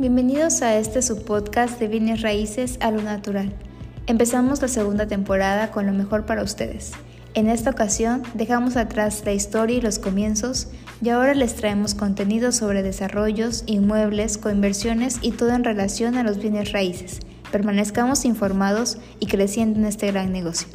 Bienvenidos a este subpodcast de bienes raíces a lo natural. Empezamos la segunda temporada con lo mejor para ustedes. En esta ocasión dejamos atrás la historia y los comienzos y ahora les traemos contenido sobre desarrollos, inmuebles, coinversiones y todo en relación a los bienes raíces. Permanezcamos informados y creciendo en este gran negocio.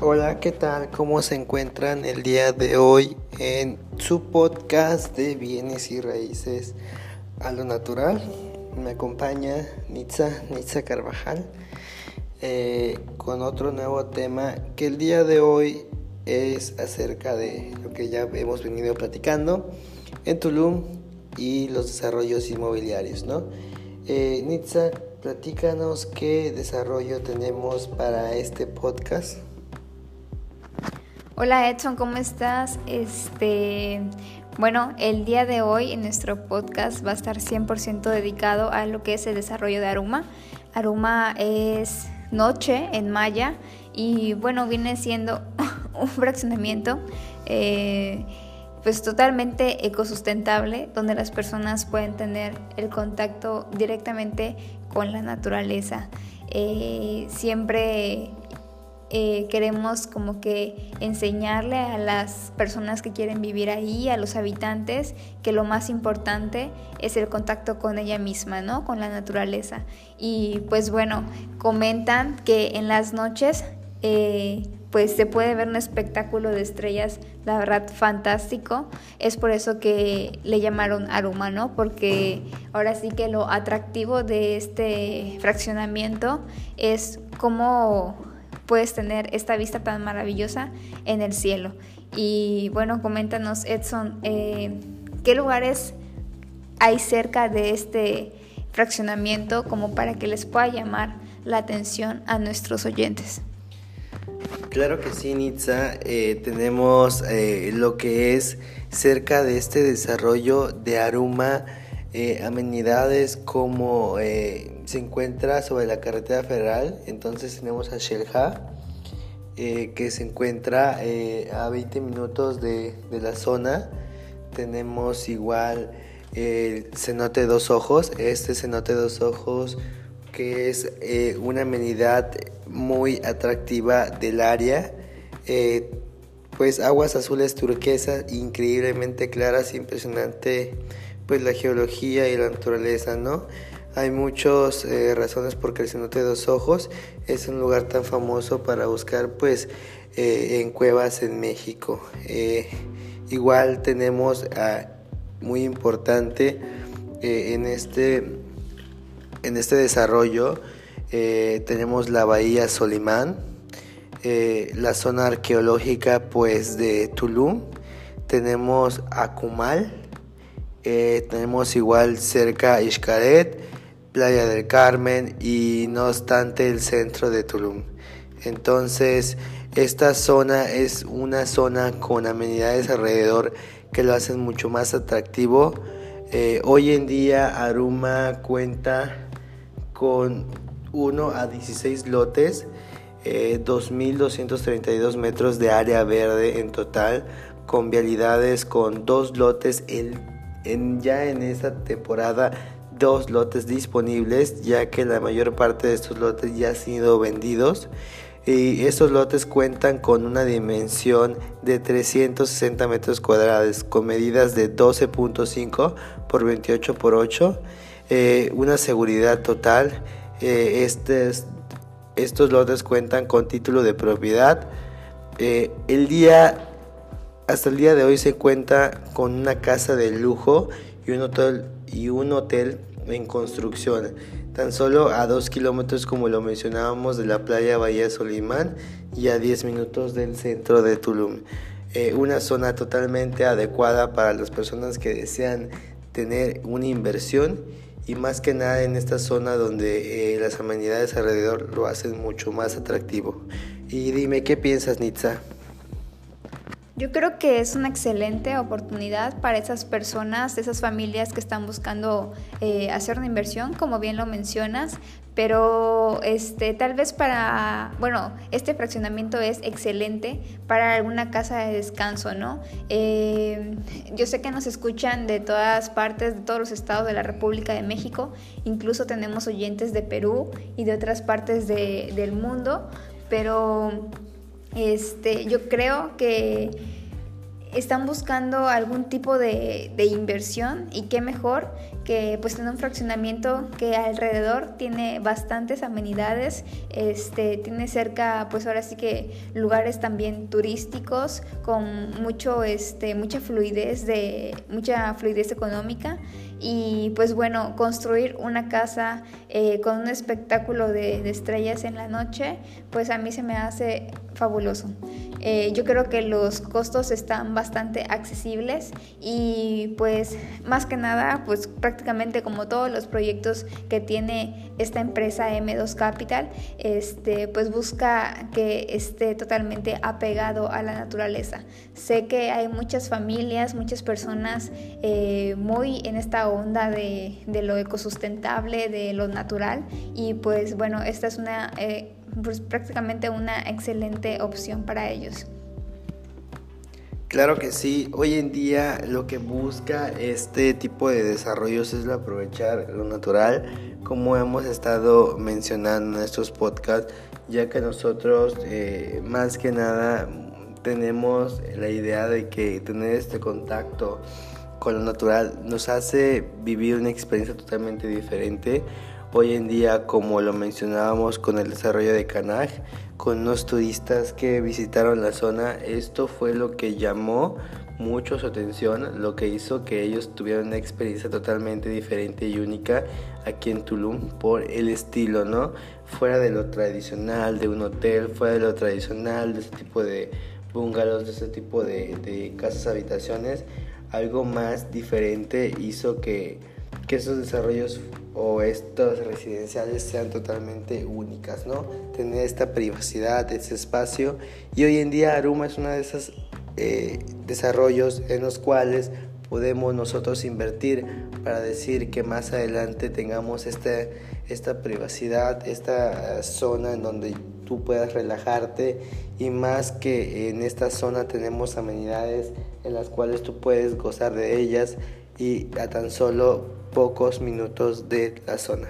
Hola, ¿qué tal? ¿Cómo se encuentran el día de hoy en su podcast de bienes y raíces a lo natural? Me acompaña Nitza, Nitza Carvajal, eh, con otro nuevo tema que el día de hoy es acerca de lo que ya hemos venido platicando en Tulum y los desarrollos inmobiliarios, ¿no? Eh, Nitza, platícanos qué desarrollo tenemos para este podcast. Hola Edson, ¿cómo estás? Este, bueno, el día de hoy en nuestro podcast va a estar 100% dedicado a lo que es el desarrollo de Aruma. Aruma es noche en maya y bueno, viene siendo un fraccionamiento eh, pues totalmente ecosustentable donde las personas pueden tener el contacto directamente con la naturaleza. Eh, siempre eh, queremos como que enseñarle a las personas que quieren vivir ahí, a los habitantes, que lo más importante es el contacto con ella misma, ¿no? Con la naturaleza. Y pues bueno, comentan que en las noches eh, pues se puede ver un espectáculo de estrellas, la verdad, fantástico. Es por eso que le llamaron Aruma, ¿no? Porque ahora sí que lo atractivo de este fraccionamiento es cómo puedes tener esta vista tan maravillosa en el cielo. Y bueno, coméntanos, Edson, eh, ¿qué lugares hay cerca de este fraccionamiento como para que les pueda llamar la atención a nuestros oyentes? Claro que sí, Nitza. Eh, tenemos eh, lo que es cerca de este desarrollo de Aruma, amenidades como se encuentra sobre la carretera federal, entonces tenemos a Shelha, eh, que se encuentra eh, a 20 minutos de, la zona. Tenemos igual el cenote dos ojos, este cenote dos ojos que es eh, una amenidad muy atractiva del área. pues aguas azules turquesas increíblemente claras, impresionante pues la geología y la naturaleza, ¿no? Hay muchas eh, razones por el cenote de dos ojos es un lugar tan famoso para buscar pues eh, en cuevas en México. Eh, igual tenemos ah, muy importante en, este, en este desarrollo tenemos la bahía Solimán, la zona arqueológica pues de Tulum, tenemos Akumal, tenemos igual cerca Xcaret, Playa del Carmen y no obstante el centro de Tulum. Entonces, esta zona es una zona con amenidades alrededor que lo hacen mucho más atractivo. Eh, hoy en día Aruma cuenta con 1 a 16 lotes, 2.232 eh, metros de área verde en total, con vialidades con dos lotes en, ya en esta temporada dos lotes disponibles ya que la mayor parte de estos lotes ya han sido vendidos. Y estos lotes cuentan con una dimensión de 360 metros cuadrados con medidas de 12.5 por 28 por 8 eh, una seguridad total. Eh, estos lotes cuentan con título de propiedad. Eh, el día hasta el día de hoy se cuenta con una casa de lujo y un hotel y un hotel en construcción, tan solo a 2 kilómetros como lo mencionábamos de la playa Bahía Solimán y a 10 minutos del centro de Tulum. Eh, una zona totalmente adecuada para las personas que desean tener una inversión y más que nada en esta zona donde eh, las amenidades alrededor lo hacen mucho más atractivo. Y dime, ¿qué piensas, Nitza? Yo creo que es una excelente oportunidad para esas personas, esas familias que están buscando eh, hacer una inversión, como bien lo mencionas, pero este, tal vez para, bueno, este fraccionamiento es excelente para alguna casa de descanso, ¿no? Eh, yo sé que nos escuchan de todas partes, de todos los estados de la República de México, incluso tenemos oyentes de Perú y de otras partes de, del mundo, pero este, yo creo que están buscando algún tipo de, inversión y qué mejor que pues tener un fraccionamiento que alrededor tiene bastantes amenidades, este, tiene cerca pues ahora sí que lugares también turísticos con mucho, este, mucha fluidez de, mucha fluidez económica y pues bueno, construir una casa eh, con un espectáculo de, estrellas en la noche, pues a mí se me hace fabuloso. Eh, yo creo que los costos están bastante accesibles y pues más que nada, pues prácticamente como todos los proyectos que tiene esta empresa M2 Capital, este, pues busca que esté totalmente apegado a la naturaleza. Sé que hay muchas familias, muchas personas eh, muy en esta onda de, lo ecosustentable, de lo natural y pues bueno, esta es una eh, pues prácticamente una excelente opción para ellos. Claro que sí, hoy en día lo que busca este tipo de desarrollos es aprovechar lo natural, como hemos estado mencionando en estos podcasts, ya que nosotros eh, más que nada tenemos la idea de que tener este contacto con lo natural nos hace vivir una experiencia totalmente diferente. Hoy en día, como lo mencionábamos con el desarrollo de Canaj, con unos turistas que visitaron la zona, esto fue lo que llamó mucho su atención, lo que hizo que ellos tuvieran una experiencia totalmente diferente y única aquí en Tulum por el estilo, ¿no? Fuera de lo tradicional de un hotel, fuera de lo tradicional de ese tipo de bungalows, de ese tipo de, de casas habitaciones, algo más diferente hizo que, que esos desarrollos o estas residenciales sean totalmente únicas, ¿no? Tener esta privacidad, ese espacio. Y hoy en día Aruma es uno de esos eh, desarrollos en los cuales podemos nosotros invertir para decir que más adelante tengamos esta, esta privacidad, esta zona en donde tú puedas relajarte y más que en esta zona tenemos amenidades en las cuales tú puedes gozar de ellas y a tan solo pocos minutos de la zona.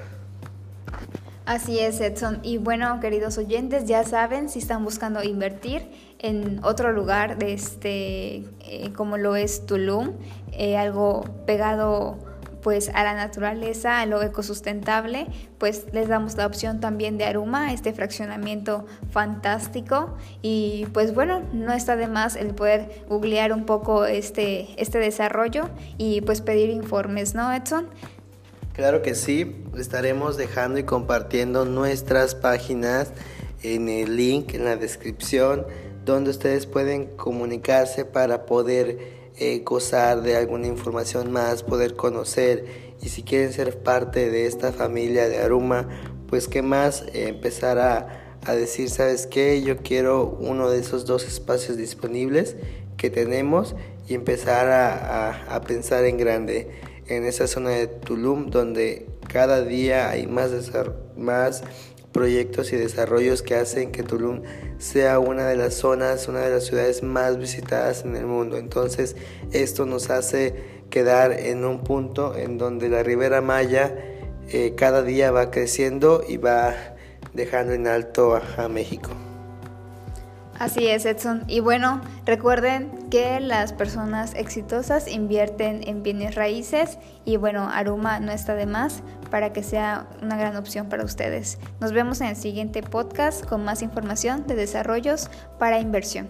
Así es, Edson. Y bueno, queridos oyentes, ya saben, si están buscando invertir en otro lugar de este, eh, como lo es Tulum, eh, algo pegado pues a la naturaleza, a lo ecosustentable, pues les damos la opción también de Aruma, este fraccionamiento fantástico y pues bueno, no está de más el poder googlear un poco este, este desarrollo y pues pedir informes, ¿no, Edson? Claro que sí, estaremos dejando y compartiendo nuestras páginas en el link en la descripción donde ustedes pueden comunicarse para poder eh, gozar de alguna información más, poder conocer y si quieren ser parte de esta familia de Aruma, pues qué más eh, empezar a, a, decir, ¿sabes qué? Yo quiero uno de esos dos espacios disponibles que tenemos y empezar a, a, pensar en grande en esa zona de Tulum donde cada día hay más, más proyectos y desarrollos que hacen que Tulum sea una de las zonas, una de las ciudades más visitadas en el mundo. Entonces esto nos hace quedar en un punto en donde la Ribera Maya eh, cada día va creciendo y va dejando en alto a México. Así es, Edson. Y bueno, recuerden que las personas exitosas invierten en bienes raíces y bueno, Aruma no está de más para que sea una gran opción para ustedes. Nos vemos en el siguiente podcast con más información de desarrollos para inversión.